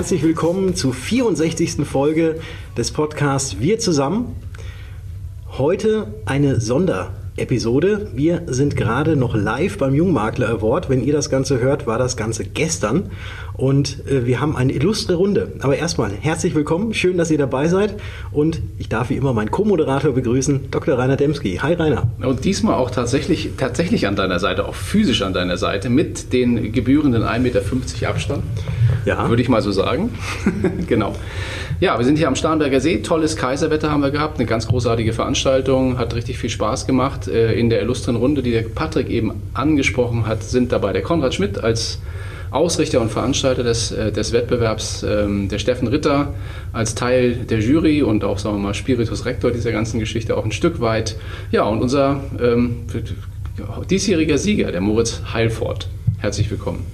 Herzlich willkommen zur 64. Folge des Podcasts Wir zusammen. Heute eine Sonder- Episode. Wir sind gerade noch live beim Jungmakler Award. Wenn ihr das Ganze hört, war das Ganze gestern. Und äh, wir haben eine illustre Runde. Aber erstmal herzlich willkommen. Schön, dass ihr dabei seid. Und ich darf wie immer meinen Co-Moderator begrüßen, Dr. Rainer Demski. Hi Rainer. Und diesmal auch tatsächlich, tatsächlich an deiner Seite, auch physisch an deiner Seite, mit den gebührenden 1,50 Meter Abstand. Ja. Würde ich mal so sagen. genau. Ja, wir sind hier am Starnberger See. Tolles Kaiserwetter haben wir gehabt. Eine ganz großartige Veranstaltung. Hat richtig viel Spaß gemacht. Äh, in der illustren Runde, die der Patrick eben angesprochen hat, sind dabei der Konrad Schmidt als Ausrichter und Veranstalter des, äh, des Wettbewerbs, ähm, der Steffen Ritter als Teil der Jury und auch, sagen wir mal, Spiritus Rector dieser ganzen Geschichte auch ein Stück weit. Ja, und unser ähm, diesjähriger Sieger, der Moritz Heilfort. Herzlich willkommen.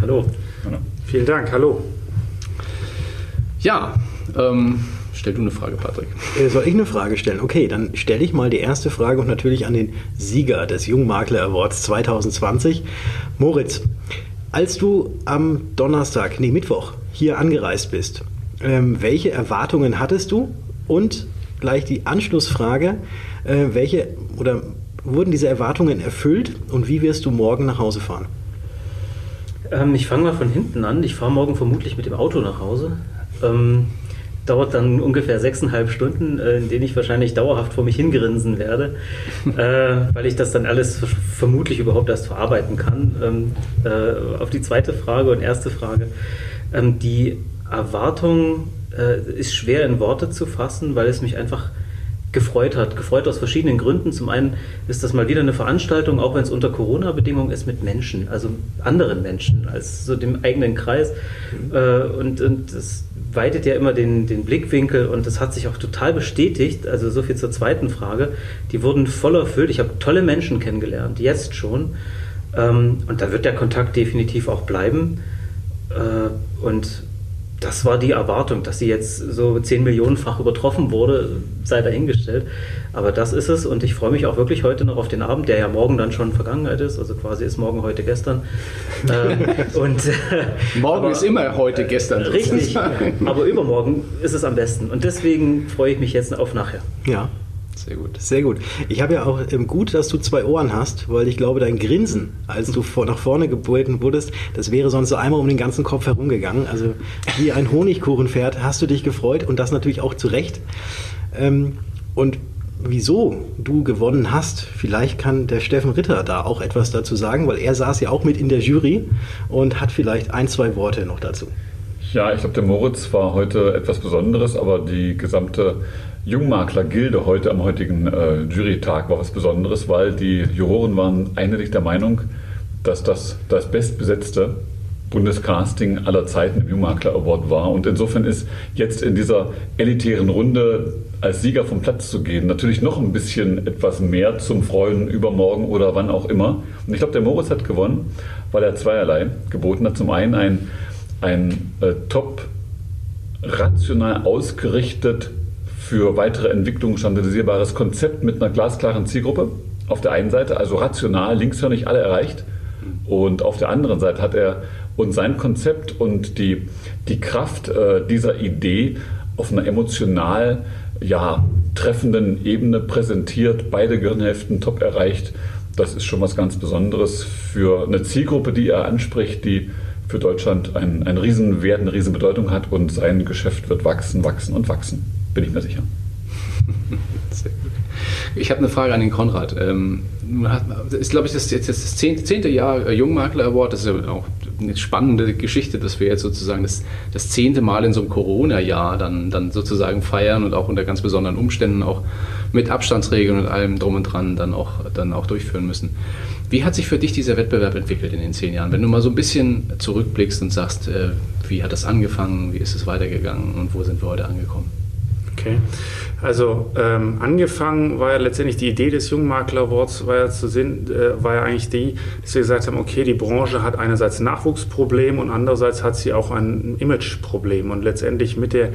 Hallo. Vielen Dank. Hallo. Ja, ähm, stell du eine Frage, Patrick. Äh, soll ich eine Frage stellen? Okay, dann stelle ich mal die erste Frage und natürlich an den Sieger des Jungmakler Awards 2020. Moritz, als du am Donnerstag, nee, Mittwoch hier angereist bist, ähm, welche Erwartungen hattest du? Und gleich die Anschlussfrage, äh, welche oder wurden diese Erwartungen erfüllt und wie wirst du morgen nach Hause fahren? Ähm, ich fange mal von hinten an. Ich fahre morgen vermutlich mit dem Auto nach Hause. Ähm, dauert dann ungefähr sechseinhalb Stunden, äh, in denen ich wahrscheinlich dauerhaft vor mich hingrinsen werde, äh, weil ich das dann alles vermutlich überhaupt erst verarbeiten kann. Ähm, äh, auf die zweite Frage und erste Frage. Ähm, die Erwartung äh, ist schwer in Worte zu fassen, weil es mich einfach gefreut hat. Gefreut aus verschiedenen Gründen. Zum einen ist das mal wieder eine Veranstaltung, auch wenn es unter Corona-Bedingungen ist, mit Menschen, also anderen Menschen, als so dem eigenen Kreis. Mhm. Äh, und, und das weitet ja immer den, den Blickwinkel und das hat sich auch total bestätigt. Also so viel zur zweiten Frage. Die wurden voll erfüllt. Ich habe tolle Menschen kennengelernt, jetzt schon. Ähm, und da wird der Kontakt definitiv auch bleiben. Äh, und das war die Erwartung, dass sie jetzt so 10 Millionenfach übertroffen wurde, sei dahingestellt. Aber das ist es und ich freue mich auch wirklich heute noch auf den Abend, der ja morgen dann schon Vergangenheit ist. Also quasi ist morgen heute gestern. äh, und, äh, morgen aber, ist immer heute gestern. Richtig, aber übermorgen ist es am besten. Und deswegen freue ich mich jetzt auf nachher. Ja, sehr gut. Sehr gut. Ich habe ja auch ähm, gut, dass du zwei Ohren hast, weil ich glaube, dein Grinsen, als du vor, nach vorne gebeten wurdest, das wäre sonst so einmal um den ganzen Kopf herumgegangen. Also wie ein Honigkuchenpferd hast du dich gefreut und das natürlich auch zu Recht. Ähm, und wieso du gewonnen hast, vielleicht kann der Steffen Ritter da auch etwas dazu sagen, weil er saß ja auch mit in der Jury und hat vielleicht ein, zwei Worte noch dazu. Ja, ich glaube, der Moritz war heute etwas Besonderes, aber die gesamte Jungmakler-Gilde heute am heutigen äh, Jurytag war was Besonderes, weil die Juroren waren einhellig der Meinung, dass das das bestbesetzte Bundescasting aller Zeiten im Jungmakler Award war. Und insofern ist jetzt in dieser elitären Runde als Sieger vom Platz zu gehen natürlich noch ein bisschen etwas mehr zum Freuen übermorgen oder wann auch immer. Und ich glaube, der Moritz hat gewonnen, weil er zweierlei geboten hat. Zum einen ein, ein äh, top rational ausgerichtet für weitere Entwicklung standardisierbares Konzept mit einer glasklaren Zielgruppe. Auf der einen Seite, also rational, linkshörnig alle erreicht. Und auf der anderen Seite hat er uns sein Konzept und die, die Kraft äh, dieser Idee auf einer emotional ja, treffenden Ebene präsentiert, beide Gehirnhälften top erreicht. Das ist schon was ganz Besonderes für eine Zielgruppe, die er anspricht, die für Deutschland einen, einen Riesenwert, eine Riesenbedeutung hat und sein Geschäft wird wachsen, wachsen und wachsen bin ich mir sicher. Sehr gut. Ich habe eine Frage an den Konrad. Ähm, ist, glaube ich, das jetzt das zehnte Jahr äh, Jungmakler Award. Das ist ja auch eine spannende Geschichte, dass wir jetzt sozusagen das, das zehnte Mal in so einem Corona-Jahr dann, dann sozusagen feiern und auch unter ganz besonderen Umständen auch mit Abstandsregeln und allem drum und dran dann auch, dann auch durchführen müssen. Wie hat sich für dich dieser Wettbewerb entwickelt in den zehn Jahren? Wenn du mal so ein bisschen zurückblickst und sagst, äh, wie hat das angefangen, wie ist es weitergegangen und wo sind wir heute angekommen? Okay. Also ähm, angefangen war ja letztendlich die Idee des Jungmakler Awards, war ja, zu sehen, äh, war ja eigentlich die, dass wir gesagt haben, okay, die Branche hat einerseits ein Nachwuchsproblem und andererseits hat sie auch ein Imageproblem. Und letztendlich mit der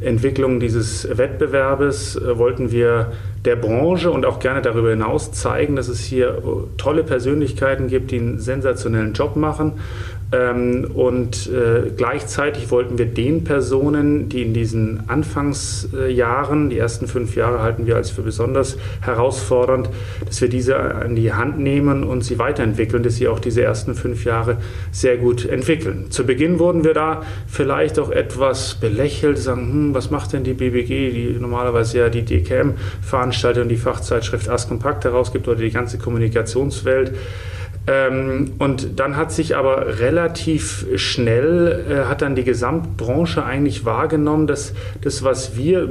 Entwicklung dieses Wettbewerbes äh, wollten wir der Branche und auch gerne darüber hinaus zeigen, dass es hier äh, tolle Persönlichkeiten gibt, die einen sensationellen Job machen und äh, gleichzeitig wollten wir den Personen, die in diesen Anfangsjahren, die ersten fünf Jahre halten wir als für besonders herausfordernd, dass wir diese an die Hand nehmen und sie weiterentwickeln, dass sie auch diese ersten fünf Jahre sehr gut entwickeln. Zu Beginn wurden wir da vielleicht auch etwas belächelt, sagen, hm, was macht denn die BBG, die normalerweise ja die DKM veranstaltet und die Fachzeitschrift Ask Kompakt herausgibt oder die ganze Kommunikationswelt. Ähm, und dann hat sich aber relativ schnell, äh, hat dann die Gesamtbranche eigentlich wahrgenommen, dass das, was wir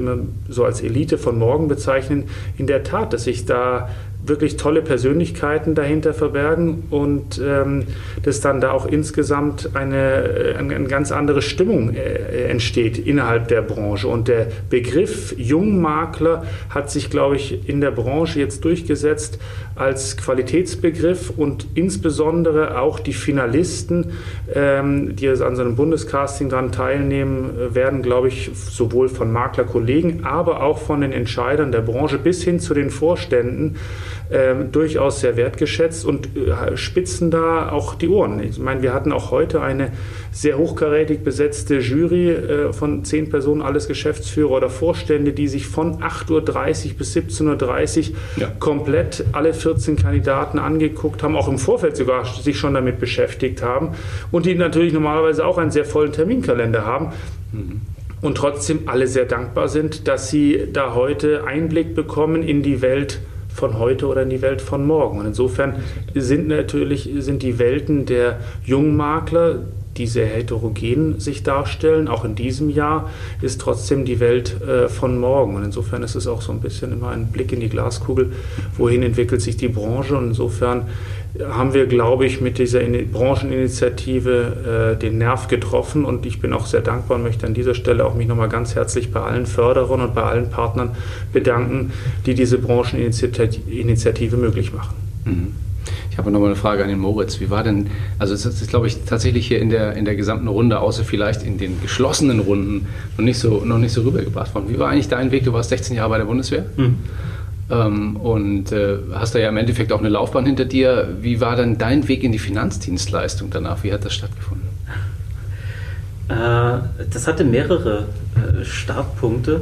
so als Elite von morgen bezeichnen, in der Tat, dass sich da wirklich tolle Persönlichkeiten dahinter verbergen und ähm, dass dann da auch insgesamt eine, äh, eine, eine ganz andere Stimmung äh, entsteht innerhalb der Branche. Und der Begriff Jungmakler hat sich, glaube ich, in der Branche jetzt durchgesetzt als Qualitätsbegriff und insbesondere auch die Finalisten, ähm, die an so einem Bundescasting daran teilnehmen, äh, werden, glaube ich, sowohl von Maklerkollegen, aber auch von den Entscheidern der Branche bis hin zu den Vorständen ähm, durchaus sehr wertgeschätzt und äh, spitzen da auch die Ohren. Ich meine, wir hatten auch heute eine sehr hochkarätig besetzte Jury äh, von zehn Personen, alles Geschäftsführer oder Vorstände, die sich von 8.30 Uhr bis 17.30 Uhr ja. komplett alle 14 Kandidaten angeguckt haben, auch im Vorfeld sogar sich schon damit beschäftigt haben und die natürlich normalerweise auch einen sehr vollen Terminkalender haben. Mhm und trotzdem alle sehr dankbar sind, dass sie da heute Einblick bekommen in die Welt von heute oder in die Welt von morgen. Und insofern sind natürlich sind die Welten der Jungmakler, die sehr heterogen sich darstellen, auch in diesem Jahr, ist trotzdem die Welt äh, von morgen. Und insofern ist es auch so ein bisschen immer ein Blick in die Glaskugel, wohin entwickelt sich die Branche. Und insofern haben wir, glaube ich, mit dieser Brancheninitiative äh, den Nerv getroffen und ich bin auch sehr dankbar und möchte an dieser Stelle auch mich nochmal ganz herzlich bei allen Förderern und bei allen Partnern bedanken, die diese Brancheninitiative möglich machen. Mhm. Ich habe nochmal eine Frage an den Moritz. Wie war denn, also es ist, glaube ich, tatsächlich hier in der, in der gesamten Runde, außer vielleicht in den geschlossenen Runden, noch nicht so, noch nicht so rübergebracht worden. Wie war eigentlich dein Weg? Du warst 16 Jahre bei der Bundeswehr. Mhm. Ähm, und äh, hast da ja im Endeffekt auch eine Laufbahn hinter dir. Wie war dann dein Weg in die Finanzdienstleistung danach? Wie hat das stattgefunden? Äh, das hatte mehrere äh, Startpunkte.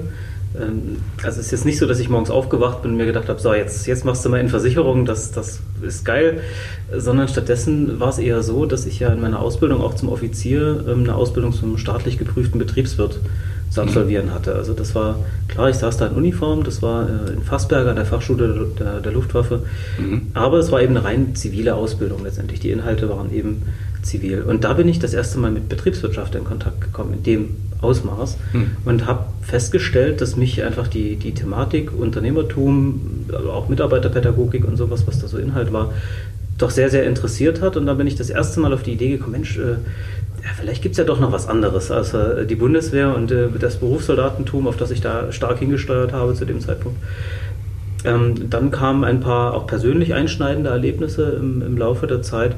Ähm, also es ist jetzt nicht so, dass ich morgens aufgewacht bin und mir gedacht habe, so jetzt, jetzt machst du mal in Versicherung, das, das ist geil, sondern stattdessen war es eher so, dass ich ja in meiner Ausbildung auch zum Offizier ähm, eine Ausbildung zum staatlich geprüften Betriebswirt zu absolvieren hatte. Also das war, klar, ich saß da in Uniform, das war äh, in Fassberger, der Fachschule der, der Luftwaffe, mhm. aber es war eben eine rein zivile Ausbildung letztendlich. Die Inhalte waren eben zivil. Und da bin ich das erste Mal mit Betriebswirtschaft in Kontakt gekommen, in dem Ausmaß mhm. und habe festgestellt, dass mich einfach die, die Thematik Unternehmertum, auch Mitarbeiterpädagogik und sowas, was da so Inhalt war, doch sehr, sehr interessiert hat. Und da bin ich das erste Mal auf die Idee gekommen, Mensch, äh, ja, vielleicht gibt es ja doch noch was anderes als äh, die Bundeswehr und äh, das Berufssoldatentum, auf das ich da stark hingesteuert habe zu dem Zeitpunkt. Ähm, dann kamen ein paar auch persönlich einschneidende Erlebnisse im, im, Laufe der Zeit.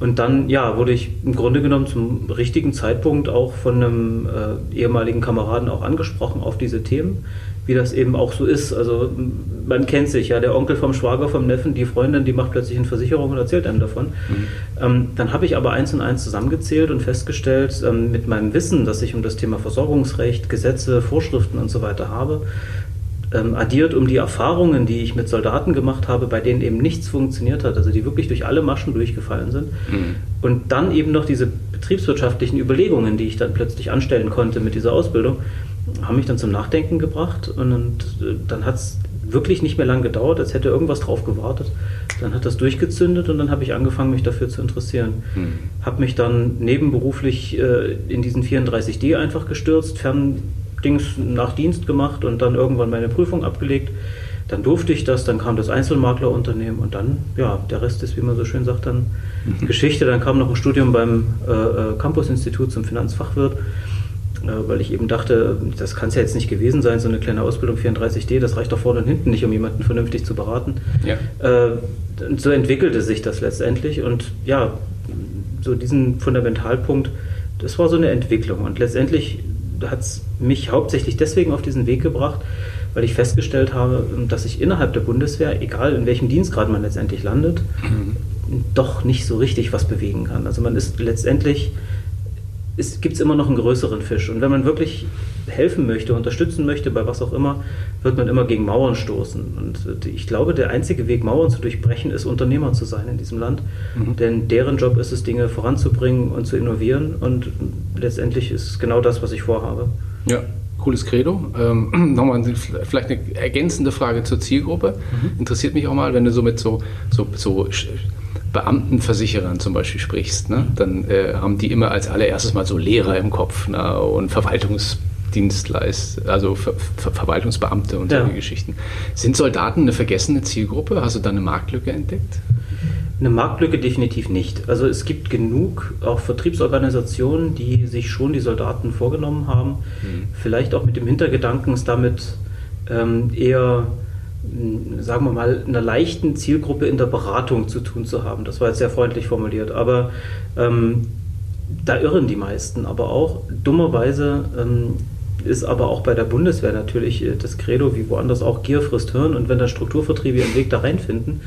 Und dann ja, wurde ich im Grunde genommen zum richtigen Zeitpunkt auch von einem äh, ehemaligen Kameraden auch angesprochen auf diese Themen wie das eben auch so ist. Also man kennt sich ja, der Onkel vom Schwager, vom Neffen, die Freundin, die macht plötzlich eine Versicherung und erzählt einem davon. Mhm. Ähm, dann habe ich aber eins und eins zusammengezählt und festgestellt, ähm, mit meinem Wissen, das ich um das Thema Versorgungsrecht, Gesetze, Vorschriften und so weiter habe, ähm, addiert um die Erfahrungen, die ich mit Soldaten gemacht habe, bei denen eben nichts funktioniert hat, also die wirklich durch alle Maschen durchgefallen sind. Mhm. Und dann eben noch diese betriebswirtschaftlichen Überlegungen, die ich dann plötzlich anstellen konnte mit dieser Ausbildung, haben mich dann zum Nachdenken gebracht und, äh, dann hat es wirklich nicht mehr lang gedauert, als hätte irgendwas drauf gewartet. Dann hat das durchgezündet und dann habe ich angefangen, mich dafür zu interessieren. Hm. Habe mich dann nebenberuflich äh, in diesen 34D einfach gestürzt, Ferndings nach Dienst gemacht und dann irgendwann meine Prüfung abgelegt. Dann durfte ich das, dann kam das Einzelmaklerunternehmen und dann, ja, der Rest ist, wie man so schön sagt, dann. Geschichte. Dann kam noch ein Studium beim äh, äh Campus-Institut zum Finanzfachwirt weil ich eben dachte, das kann es ja jetzt nicht gewesen sein, so eine kleine Ausbildung 34D, das reicht doch vorne und hinten nicht, um jemanden vernünftig zu beraten. Ja. Äh, so entwickelte sich das letztendlich und ja, so diesen Fundamentalpunkt, das war so eine Entwicklung und letztendlich hat es mich hauptsächlich deswegen auf diesen Weg gebracht, weil ich festgestellt habe, dass ich innerhalb der Bundeswehr, egal in welchem Dienstgrad man letztendlich landet, mhm doch nicht so richtig was bewegen kann. Also man ist letztendlich, gibt es immer noch einen größeren Fisch. Und wenn man wirklich helfen möchte, unterstützen möchte, bei was auch immer, wird man immer gegen Mauern stoßen. Und ich glaube, der einzige Weg, Mauern zu durchbrechen, ist Unternehmer zu sein in diesem Land. Mhm. Denn deren Job ist es, Dinge voranzubringen und zu innovieren. Und letztendlich ist es genau das, was ich vorhabe. Ja, cooles Credo. Ähm, nochmal vielleicht eine ergänzende Frage zur Zielgruppe. Mhm. Interessiert mich auch mal, wenn du so mit so, so, so Beamtenversicherern zum Beispiel sprichst, ne? dann äh, haben die immer als allererstes mal so Lehrer im Kopf ne? und Verwaltungsdienstleister, also Ver Ver Verwaltungsbeamte und solche ja. Geschichten. Sind Soldaten eine vergessene Zielgruppe? Hast du da eine Marktlücke entdeckt? Eine Marktlücke definitiv nicht. Also es gibt genug auch Vertriebsorganisationen, die sich schon die Soldaten vorgenommen haben. Mhm. Vielleicht auch mit dem Hintergedanken, es damit ähm, eher, sagen wir mal, einer leichten Zielgruppe in der Beratung zu tun zu haben. Das war jetzt sehr freundlich formuliert. Aber ähm, da irren die meisten. Aber auch dummerweise ähm, ist aber auch bei der Bundeswehr natürlich äh, das Credo, wie woanders auch, Gier frisst Hirn. Und wenn dann Strukturvertriebe ihren Weg da reinfinden,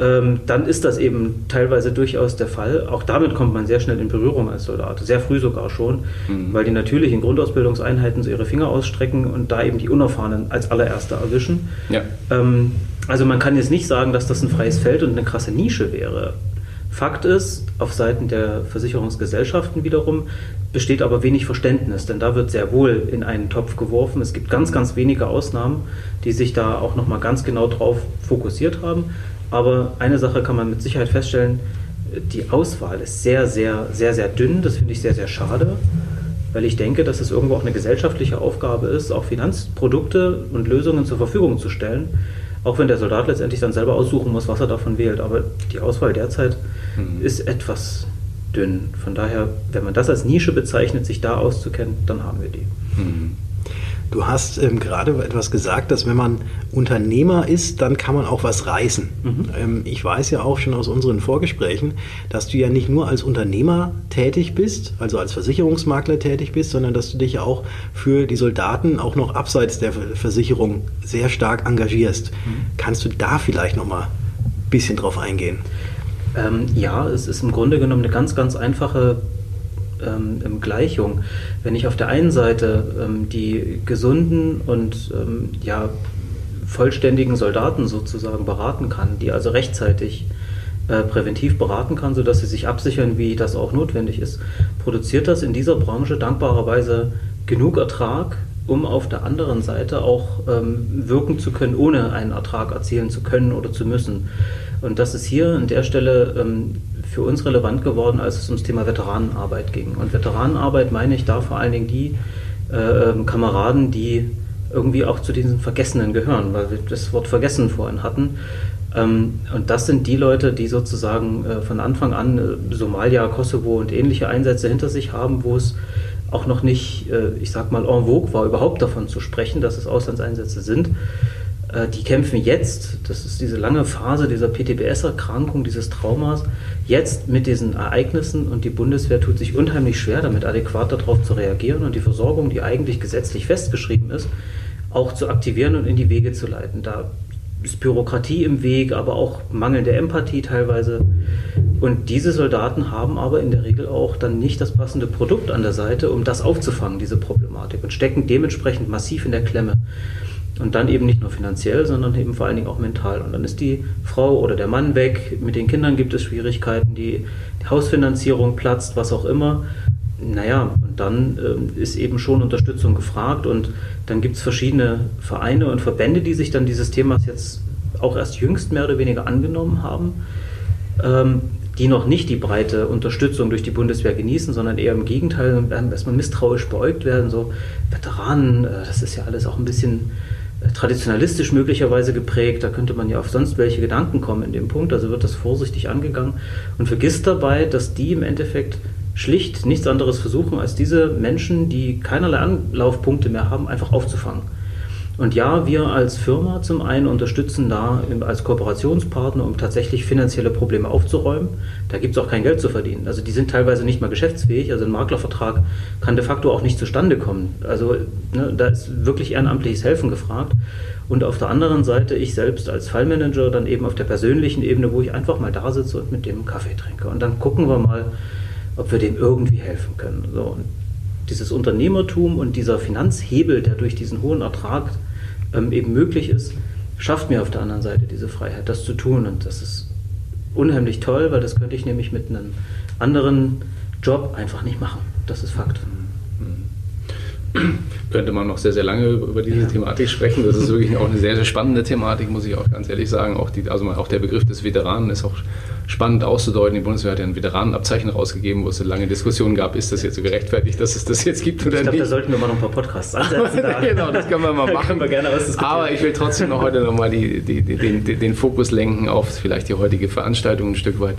ähm, dann ist das eben teilweise durchaus der Fall. Auch damit kommt man sehr schnell in Berührung als Soldat, sehr früh sogar schon, mhm. weil die natürlich in Grundausbildungseinheiten so ihre Finger ausstrecken und da eben die Unerfahrenen als allererste erwischen. Ja. Ähm, also man kann jetzt nicht sagen, dass das ein freies Feld und eine krasse Nische wäre. Fakt ist, auf Seiten der Versicherungsgesellschaften wiederum besteht aber wenig Verständnis, denn da wird sehr wohl in einen Topf geworfen. Es gibt ganz, ganz wenige Ausnahmen, die sich da auch nochmal ganz genau drauf fokussiert haben. Aber eine Sache kann man mit Sicherheit feststellen, die Auswahl ist sehr, sehr, sehr, sehr dünn. Das finde ich sehr, sehr schade, weil ich denke, dass es irgendwo auch eine gesellschaftliche Aufgabe ist, auch Finanzprodukte und Lösungen zur Verfügung zu stellen. Auch wenn der Soldat letztendlich dann selber aussuchen muss, was er davon wählt. Aber die Auswahl derzeit mhm. ist etwas dünn. Von daher, wenn man das als Nische bezeichnet, sich da auszukennen, dann haben wir die. Mhm. Du hast ähm, gerade etwas gesagt, dass wenn man Unternehmer ist, dann kann man auch was reißen. Mhm. Ähm, ich weiß ja auch schon aus unseren Vorgesprächen, dass du ja nicht nur als Unternehmer tätig bist, also als Versicherungsmakler tätig bist, sondern dass du dich ja auch für die Soldaten auch noch abseits der Versicherung sehr stark engagierst. Mhm. Kannst du da vielleicht noch mal ein bisschen drauf eingehen? Ähm, ja, es ist im Grunde genommen eine ganz, ganz einfache ähm, Gleichung. Wenn ich auf der einen Seite ähm, die gesunden und ähm, ja, vollständigen Soldaten sozusagen beraten kann, die also rechtzeitig äh, präventiv beraten kann, sodass sie sich absichern, wie das auch notwendig ist, produziert das in dieser Branche dankbarerweise genug Ertrag, um auf der anderen Seite auch ähm, wirken zu können, ohne einen Ertrag erzielen zu können oder zu müssen. Und das ist hier an der Stelle ähm, für uns relevant geworden, als es ums Thema Veteranenarbeit ging. Und Veteranenarbeit meine ich da vor allen Dingen die äh, ähm, Kameraden, die irgendwie auch zu diesen Vergessenen gehören, weil wir das Wort Vergessen vorhin hatten. Ähm, und das sind die Leute, die sozusagen äh, von Anfang an äh, Somalia, Kosovo und ähnliche Einsätze hinter sich haben, wo es auch noch nicht, äh, ich sag mal, en vogue war, überhaupt davon zu sprechen, dass es Auslandseinsätze sind. Äh, die kämpfen jetzt, das ist diese lange Phase dieser PTBS-Erkrankung, dieses Traumas, jetzt mit diesen Ereignissen und die Bundeswehr tut sich unheimlich schwer, damit adäquat darauf zu reagieren und die Versorgung, die eigentlich gesetzlich festgeschrieben ist, auch zu aktivieren und in die Wege zu leiten. Da ist Bürokratie im Weg, aber auch mangelnde Empathie teilweise. Und diese Soldaten haben aber in der Regel auch dann nicht das passende Produkt an der Seite, um das aufzufangen, diese Problematik, und stecken dementsprechend massiv in der Klemme. Und dann eben nicht nur finanziell, sondern eben vor allen Dingen auch mental. Und dann ist die Frau oder der Mann weg, mit den Kindern gibt es Schwierigkeiten, die, die Hausfinanzierung platzt, was auch immer. Naja, und dann äh, ist eben schon Unterstützung gefragt und dann gibt es verschiedene Vereine und Verbände, die sich dann dieses Themas jetzt auch erst jüngst mehr oder weniger angenommen haben, ähm, die noch nicht die breite Unterstützung durch die Bundeswehr genießen, sondern eher im Gegenteil erstmal misstrauisch beäugt werden. So Veteranen, äh, das ist ja alles auch ein bisschen traditionalistisch möglicherweise geprägt. Da könnte man ja auf sonst welche Gedanken kommen in dem Punkt. Also wird das vorsichtig angegangen und vergisst dabei, dass die im Endeffekt schlicht nichts anderes versuchen, als diese Menschen, die keinerlei Anlaufpunkte mehr haben, einfach aufzufangen. Und ja, wir als Firma zum einen unterstützen da als Kooperationspartner, um tatsächlich finanzielle Probleme aufzuräumen. Da gibt es auch kein Geld zu verdienen. Also die sind teilweise nicht mal geschäftsfähig. Also ein Maklervertrag kann de facto auch nicht zustande kommen. Also ne, da ist wirklich ehrenamtliches Helfen gefragt. Und auf der anderen Seite ich selbst als Fallmanager dann eben auf der persönlichen Ebene, wo ich einfach mal da sitze und mit dem Kaffee trinke. Und dann gucken wir mal, ob wir dem irgendwie helfen können. So, und dieses Unternehmertum und dieser Finanzhebel, der durch diesen hohen Ertrag ähm, eben möglich ist, schafft mir auf der anderen Seite diese Freiheit, das zu tun. Und das ist unheimlich toll, weil das könnte ich nämlich mit einem anderen Job einfach nicht machen. Das ist Fakt könnte man noch sehr, sehr lange über diese ja. Thematik sprechen. Das ist wirklich auch eine sehr, sehr spannende Thematik, muss ich auch ganz ehrlich sagen. Auch, die, also auch der Begriff des Veteranen ist auch spannend auszudeuten. Die Bundeswehr hat ja ein Veteranenabzeichen rausgegeben, wo es eine lange Diskussion gab, ist das jetzt so gerechtfertigt, dass es das jetzt gibt oder ich glaub, nicht. da sollten wir mal noch ein paar Podcasts ansetzen. Da. genau, das können wir mal machen. wir Aber ich will trotzdem noch heute nochmal die, die, die, den, den Fokus lenken auf vielleicht die heutige Veranstaltung ein Stück weit.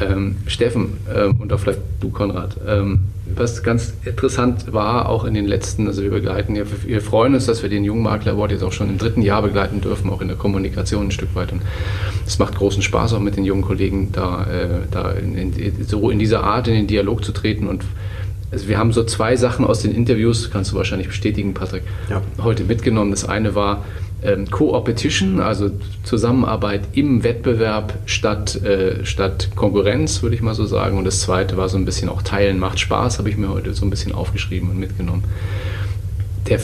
Ähm, Steffen ähm, und auch vielleicht du, Konrad, ähm, was ganz interessant war, auch in den letzten, also wir begleiten, ja, wir freuen uns, dass wir den Jungmakler Award jetzt auch schon im dritten Jahr begleiten dürfen, auch in der Kommunikation ein Stück weit. Und es macht großen Spaß, auch mit den jungen Kollegen da, äh, da in, in, so in dieser Art in den Dialog zu treten und also wir haben so zwei Sachen aus den Interviews, kannst du wahrscheinlich bestätigen, Patrick, ja. heute mitgenommen. Das eine war, ähm, Co-Opetition, also Zusammenarbeit im Wettbewerb statt, äh, statt Konkurrenz, würde ich mal so sagen. Und das zweite war so ein bisschen auch Teilen macht Spaß, habe ich mir heute so ein bisschen aufgeschrieben und mitgenommen. Der,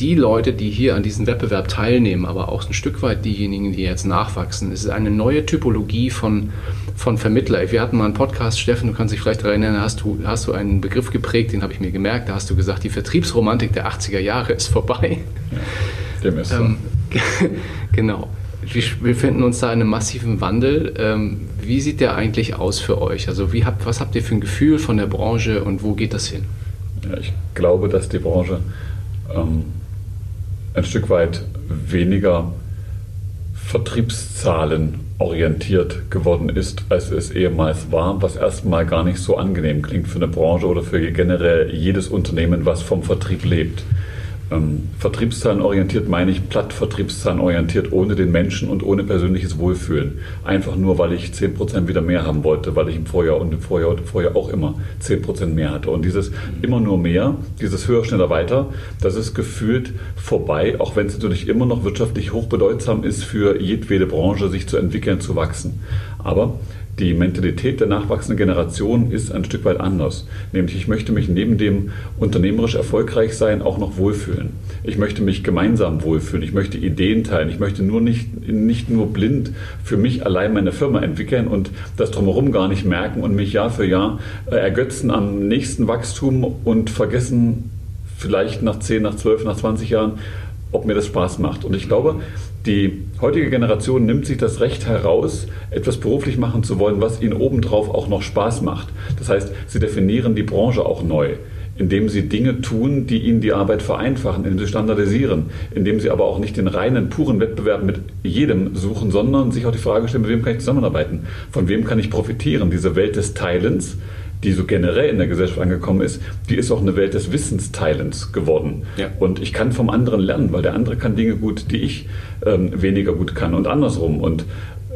die Leute, die hier an diesem Wettbewerb teilnehmen, aber auch ein Stück weit diejenigen, die jetzt nachwachsen, es ist eine neue Typologie von, von Vermittler. Wir hatten mal einen Podcast, Steffen, du kannst dich vielleicht daran erinnern, hast du, hast du einen Begriff geprägt, den habe ich mir gemerkt, da hast du gesagt, die Vertriebsromantik der 80er Jahre ist vorbei. Ja. Dem ist ähm, genau. Wir befinden uns da in einem massiven Wandel. Ähm, wie sieht der eigentlich aus für euch? Also wie habt, was habt ihr für ein Gefühl von der Branche und wo geht das hin? Ja, ich glaube, dass die Branche ähm, ein Stück weit weniger Vertriebszahlen orientiert geworden ist, als es ehemals war, was erstmal gar nicht so angenehm klingt für eine Branche oder für generell jedes Unternehmen, was vom Vertrieb lebt. Ähm, Vertriebszahlen orientiert meine ich platt Vertriebszahlen orientiert, ohne den Menschen und ohne persönliches Wohlfühlen. Einfach nur, weil ich 10% wieder mehr haben wollte, weil ich im Vorjahr und im Vorjahr und im Vorjahr auch immer 10% mehr hatte. Und dieses immer nur mehr, dieses höher, schneller, weiter, das ist gefühlt vorbei, auch wenn es natürlich immer noch wirtschaftlich hochbedeutsam ist für jedwede Branche, sich zu entwickeln, zu wachsen. Aber die Mentalität der nachwachsenden Generation ist ein Stück weit anders. Nämlich, ich möchte mich neben dem unternehmerisch erfolgreich sein auch noch wohlfühlen. Ich möchte mich gemeinsam wohlfühlen. Ich möchte Ideen teilen. Ich möchte nur nicht, nicht nur blind für mich allein meine Firma entwickeln und das drumherum gar nicht merken und mich Jahr für Jahr äh, ergötzen am nächsten Wachstum und vergessen vielleicht nach 10, nach 12, nach 20 Jahren, ob mir das Spaß macht. Und ich glaube, die heutige Generation nimmt sich das Recht heraus, etwas beruflich machen zu wollen, was ihnen obendrauf auch noch Spaß macht. Das heißt, sie definieren die Branche auch neu, indem sie Dinge tun, die ihnen die Arbeit vereinfachen, indem sie standardisieren, indem sie aber auch nicht den reinen, puren Wettbewerb mit jedem suchen, sondern sich auch die Frage stellen, mit wem kann ich zusammenarbeiten? Von wem kann ich profitieren? Diese Welt des Teilens, die so generell in der Gesellschaft angekommen ist, die ist auch eine Welt des Wissensteilens geworden. Ja. Und ich kann vom anderen lernen, weil der andere kann Dinge gut, die ich ähm, weniger gut kann und andersrum. Und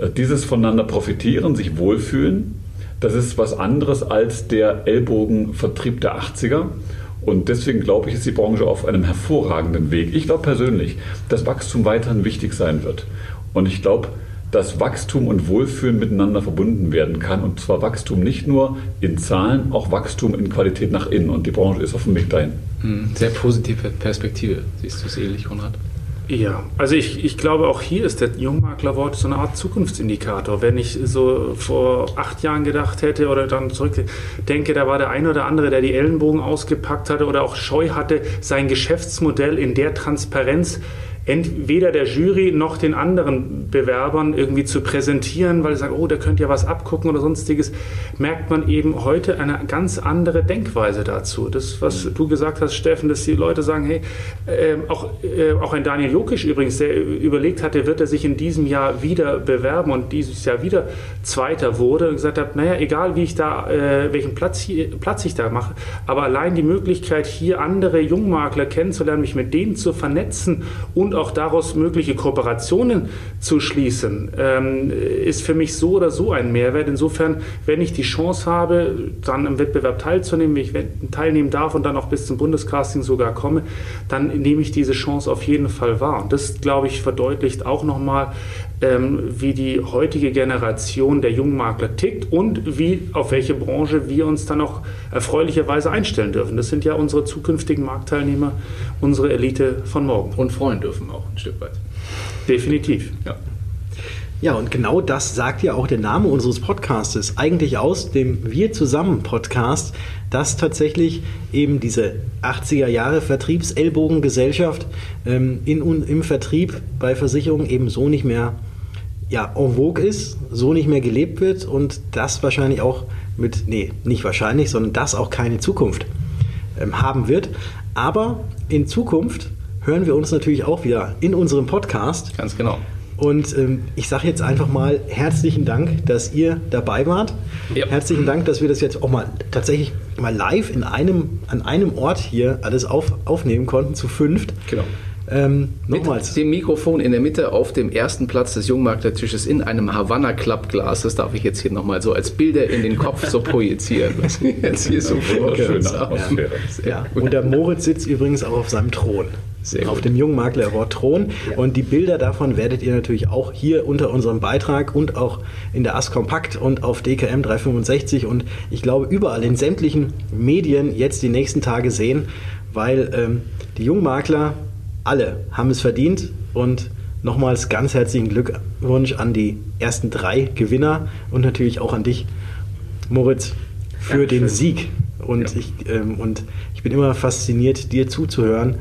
äh, dieses voneinander profitieren, sich wohlfühlen, das ist was anderes als der Ellbogenvertrieb der 80er. Und deswegen glaube ich, ist die Branche auf einem hervorragenden Weg. Ich glaube persönlich, dass Wachstum weiterhin wichtig sein wird. Und ich glaube, dass Wachstum und Wohlfühlen miteinander verbunden werden kann. Und zwar Wachstum nicht nur in Zahlen, auch Wachstum in Qualität nach innen. Und die Branche ist auf dem Weg dahin. Hm, sehr positive Perspektive. Siehst du es ähnlich, Konrad? Ja, also ich, ich glaube auch hier ist der Jungmaklerwort so eine Art Zukunftsindikator. Wenn ich so vor acht Jahren gedacht hätte oder dann zurückdenke, da war der eine oder andere, der die Ellenbogen ausgepackt hatte oder auch Scheu hatte, sein Geschäftsmodell in der Transparenz entweder der Jury noch den anderen Bewerbern irgendwie zu präsentieren, weil sie sagen, oh, der könnte ja was abgucken oder sonstiges, merkt man eben heute eine ganz andere Denkweise dazu. Das, was mhm. du gesagt hast, Steffen, dass die Leute sagen, hey, äh, auch, äh, auch ein Daniel Jokic übrigens, der überlegt hatte, wird er sich in diesem Jahr wieder bewerben und dieses Jahr wieder Zweiter wurde und gesagt hat, naja, egal wie ich da, äh, welchen Platz, hier, Platz ich da mache, aber allein die Möglichkeit, hier andere Jungmakler kennenzulernen, mich mit denen zu vernetzen und auch daraus mögliche Kooperationen zu schließen, ähm, ist für mich so oder so ein Mehrwert. Insofern, wenn ich die Chance habe, dann im Wettbewerb teilzunehmen, wenn ich teilnehmen darf und dann auch bis zum Bundescasting sogar komme, dann nehme ich diese Chance auf jeden Fall wahr. Und das, glaube ich, verdeutlicht auch nochmal, wie die heutige Generation der Jungmakler tickt und wie, auf welche Branche wir uns dann auch erfreulicherweise einstellen dürfen. Das sind ja unsere zukünftigen Marktteilnehmer, unsere Elite von morgen. Und freuen dürfen auch ein Stück weit. Definitiv. Ja. Ja, und genau das sagt ja auch der Name unseres Podcastes eigentlich aus, dem Wir zusammen Podcast, dass tatsächlich eben diese 80er Jahre Vertriebsellbogengesellschaft ähm, in, im Vertrieb bei Versicherungen eben so nicht mehr ja, en vogue ist, so nicht mehr gelebt wird und das wahrscheinlich auch mit, nee, nicht wahrscheinlich, sondern das auch keine Zukunft ähm, haben wird. Aber in Zukunft hören wir uns natürlich auch wieder in unserem Podcast. Ganz genau. Und ähm, ich sage jetzt einfach mal herzlichen Dank, dass ihr dabei wart. Ja. Herzlichen Dank, dass wir das jetzt auch mal tatsächlich mal live in einem, an einem Ort hier alles auf, aufnehmen konnten, zu fünft. Genau. Ähm, nochmals. Mit dem Mikrofon in der Mitte auf dem ersten Platz des Jungmarktertisches in einem Havanna Club Glas. Das darf ich jetzt hier nochmal so als Bilder in den Kopf so projizieren. Was jetzt hier so schön ja. ja. Und der Moritz sitzt übrigens auch auf seinem Thron. Sehr auf gut. dem Jungmakler Award Thron. Ja. Und die Bilder davon werdet ihr natürlich auch hier unter unserem Beitrag und auch in der AS Kompakt und auf DKM 365 und ich glaube überall in sämtlichen Medien jetzt die nächsten Tage sehen, weil ähm, die Jungmakler alle haben es verdient und nochmals ganz herzlichen Glückwunsch an die ersten drei Gewinner und natürlich auch an dich, Moritz, für Dankeschön. den Sieg. Und, ja. ich, ähm, und ich bin immer fasziniert, dir zuzuhören,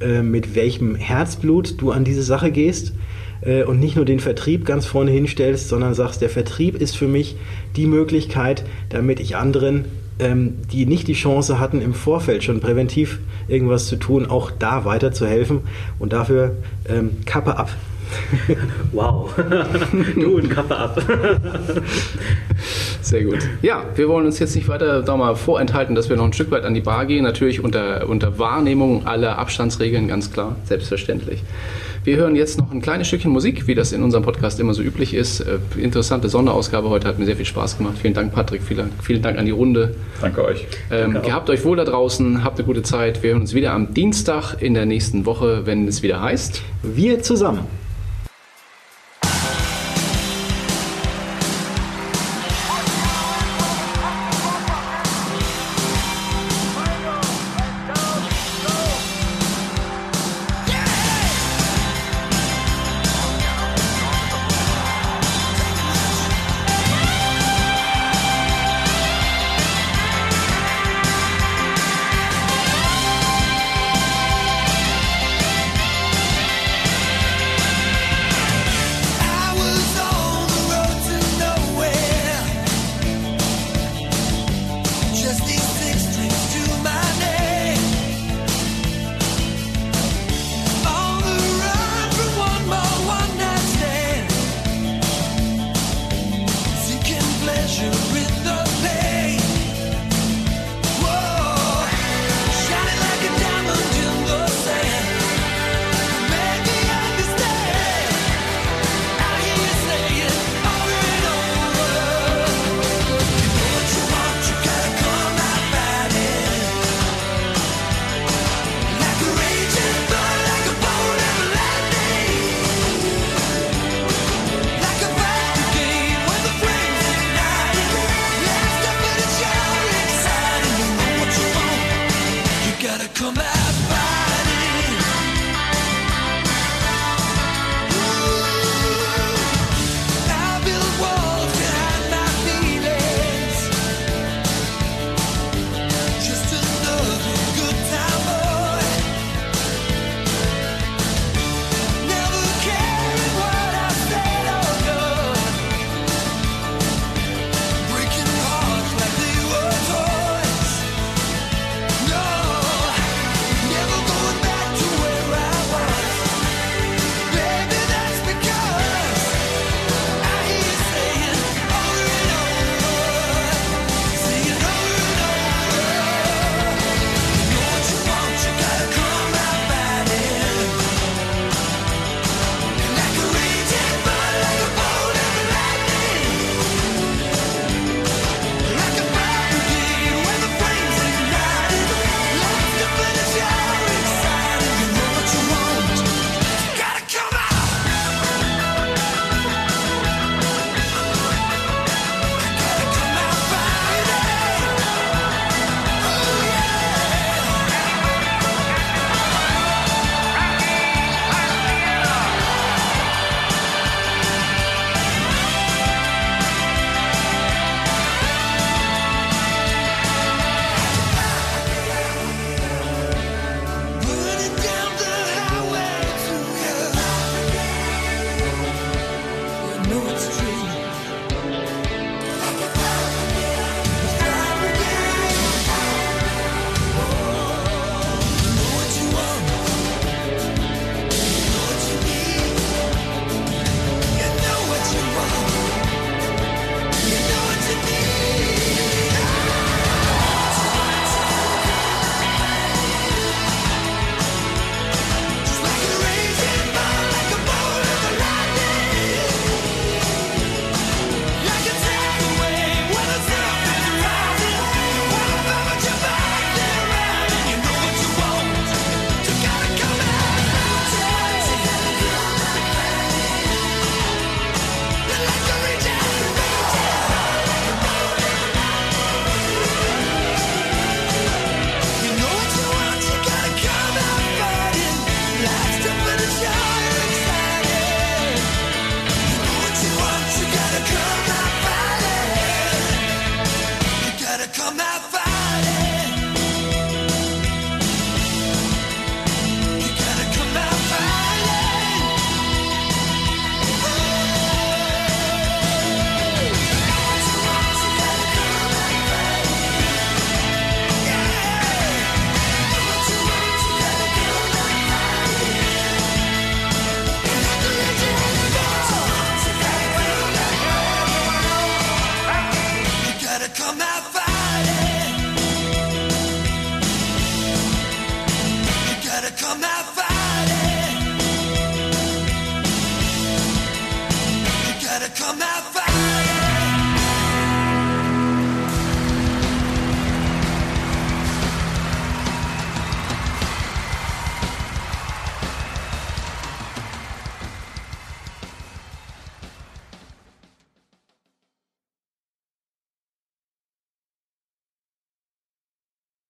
äh, mit welchem Herzblut du an diese Sache gehst äh, und nicht nur den Vertrieb ganz vorne hinstellst, sondern sagst, der Vertrieb ist für mich die Möglichkeit, damit ich anderen ähm, die nicht die Chance hatten, im Vorfeld schon präventiv irgendwas zu tun, auch da weiterzuhelfen. Und dafür ähm, Kappe ab. wow. du und Kappe ab. Sehr gut. Ja, wir wollen uns jetzt nicht weiter da mal vorenthalten, dass wir noch ein Stück weit an die Bar gehen. Natürlich unter, unter Wahrnehmung aller Abstandsregeln, ganz klar, selbstverständlich. Wir hören jetzt noch ein kleines Stückchen Musik, wie das in unserem Podcast immer so üblich ist. Äh, interessante Sonderausgabe heute, hat mir sehr viel Spaß gemacht. Vielen Dank, Patrick. Vielen, vielen Dank an die Runde. Danke euch. Ähm, Danke gehabt euch wohl da draußen, habt eine gute Zeit. Wir hören uns wieder am Dienstag in der nächsten Woche, wenn es wieder heißt. Wir zusammen.